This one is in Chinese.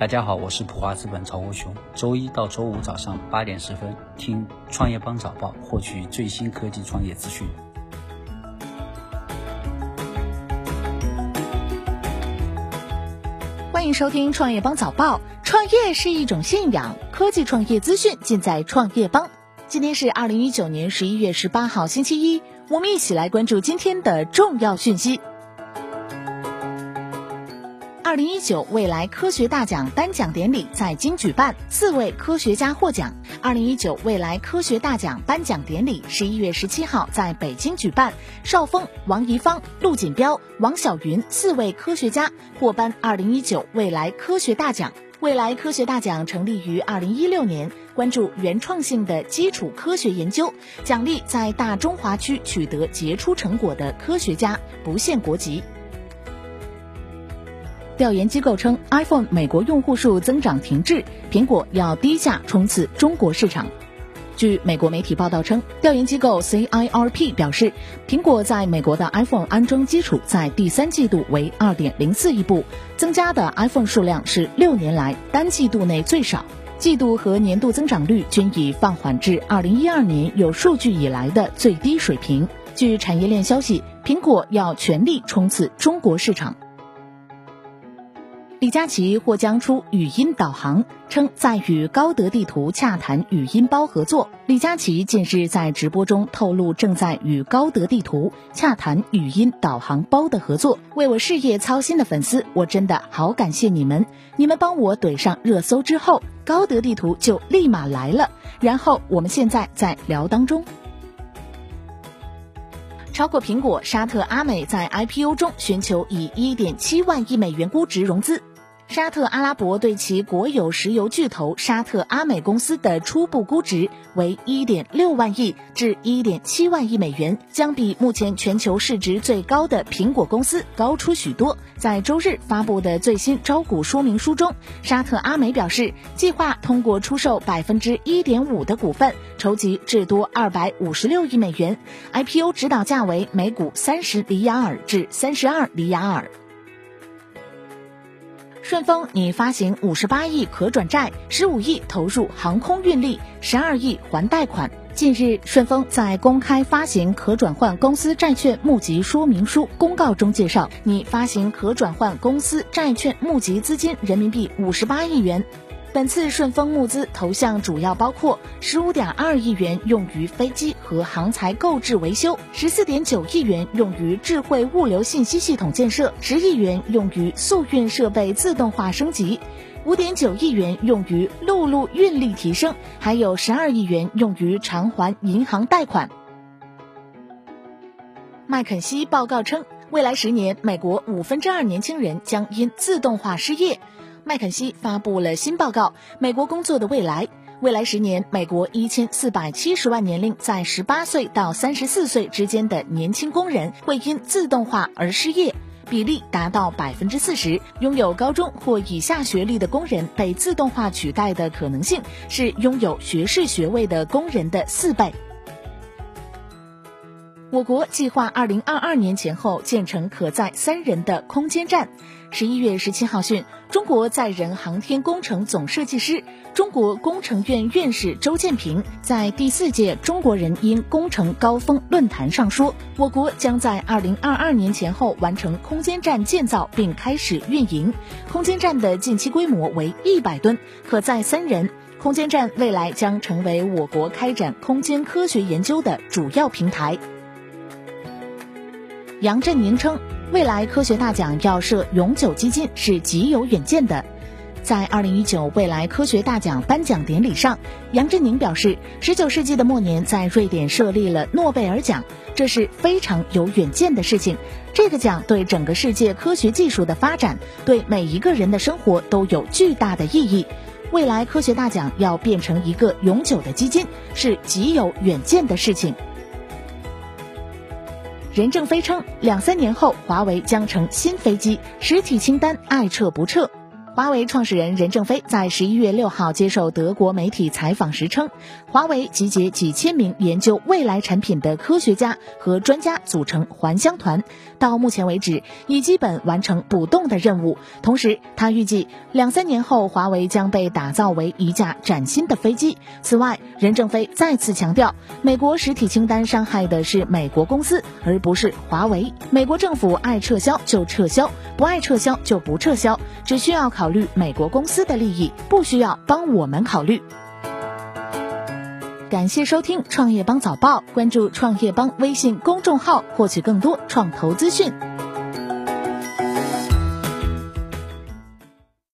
大家好，我是普华资本曹国雄。周一到周五早上八点十分，听创业邦早报，获取最新科技创业资讯。欢迎收听创业邦早报。创业是一种信仰，科技创业资讯尽在创业邦。今天是二零一九年十一月十八号，星期一，我们一起来关注今天的重要讯息。二零一九未来科学大奖颁奖典礼在京举办，四位科学家获奖。二零一九未来科学大奖颁奖典礼十一月十七号在北京举办，邵峰、王贻芳、陆锦标、王晓云四位科学家获颁二零一九未来科学大奖。未来科学大奖成立于二零一六年，关注原创性的基础科学研究，奖励在大中华区取得杰出成果的科学家，不限国籍。调研机构称，iPhone 美国用户数增长停滞，苹果要低价冲刺中国市场。据美国媒体报道称，调研机构 CIRP 表示，苹果在美国的 iPhone 安装基础在第三季度为2.04亿部，增加的 iPhone 数量是六年来单季度内最少，季度和年度增长率均已放缓至2012年有数据以来的最低水平。据产业链消息，苹果要全力冲刺中国市场。李佳琦或将出语音导航，称在与高德地图洽谈语音包合作。李佳琦近日在直播中透露，正在与高德地图洽谈语音导航包的合作。为我事业操心的粉丝，我真的好感谢你们！你们帮我怼上热搜之后，高德地图就立马来了。然后我们现在在聊当中。超过苹果，沙特阿美在 IPO 中寻求以1.7万亿美元估值融资。沙特阿拉伯对其国有石油巨头沙特阿美公司的初步估值为1.6万亿至1.7万亿美元，将比目前全球市值最高的苹果公司高出许多。在周日发布的最新招股说明书中，沙特阿美表示，计划通过出售百分之一点五的股份，筹集至多二百五十六亿美元。IPO 指导价为每股三十里亚尔至三十二里亚尔。顺丰拟发行五十八亿可转债，十五亿投入航空运力，十二亿还贷款。近日，顺丰在公开发行可转换公司债券募集说明书公告中介绍，拟发行可转换公司债券募集资金人民币五十八亿元。本次顺丰募资投向主要包括十五点二亿元用于飞机和航材购置维修，十四点九亿元用于智慧物流信息系统建设，十亿元用于速运设备自动化升级，五点九亿元用于陆路运力提升，还有十二亿元用于偿还银行贷款。麦肯锡报告称，未来十年，美国五分之二年轻人将因自动化失业。麦肯锡发布了新报告《美国工作的未来》。未来十年，美国一千四百七十万年龄在十八岁到三十四岁之间的年轻工人会因自动化而失业，比例达到百分之四十。拥有高中或以下学历的工人被自动化取代的可能性是拥有学士学位的工人的四倍。我国计划二零二二年前后建成可载三人的空间站。十一月十七号讯，中国载人航天工程总设计师、中国工程院院士周建平在第四届中国人因工程高峰论坛上说，我国将在二零二二年前后完成空间站建造并开始运营。空间站的近期规模为一百吨，可载三人。空间站未来将成为我国开展空间科学研究的主要平台。杨振宁称，未来科学大奖要设永久基金是极有远见的。在二零一九未来科学大奖颁奖典礼上，杨振宁表示，十九世纪的末年在瑞典设立了诺贝尔奖，这是非常有远见的事情。这个奖对整个世界科学技术的发展，对每一个人的生活都有巨大的意义。未来科学大奖要变成一个永久的基金，是极有远见的事情。任正非称，两三年后，华为将成新飞机，实体清单爱撤不撤。华为创始人任正非在十一月六号接受德国媒体采访时称，华为集结几千名研究未来产品的科学家和专家组成还乡团，到目前为止已基本完成补洞的任务。同时，他预计两三年后，华为将被打造为一架崭新的飞机。此外，任正非再次强调，美国实体清单伤害的是美国公司，而不是华为。美国政府爱撤销就撤销，不爱撤销就不撤销，只需要考虑美国公司的利益，不需要帮我们考虑。感谢收听创业邦早报，关注创业邦微信公众号，获取更多创投资讯。